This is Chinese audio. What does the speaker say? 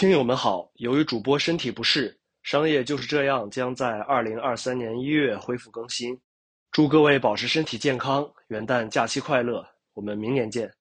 听友们好由于主播身体不适商业就是这样将在二零二三年一月恢复更新。祝各位保持身体健康元旦假期快乐我们明年见。